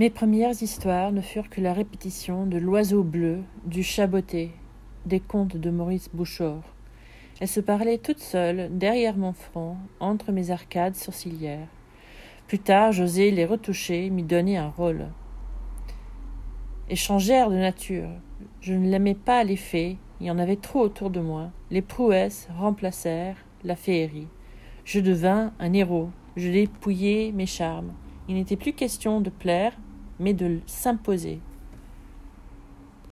Mes premières histoires ne furent que la répétition de l'oiseau bleu, du chaboté, des contes de Maurice Bouchard. Elles se parlaient toutes seules, derrière mon front, entre mes arcades sourcilières. Plus tard, j'osai les retoucher, m'y donner un rôle. Échangèrent de nature. Je ne l'aimais pas les fées, il y en avait trop autour de moi. Les prouesses remplacèrent la féerie. Je devins un héros, je dépouillai mes charmes. Il n'était plus question de plaire, mais de s'imposer.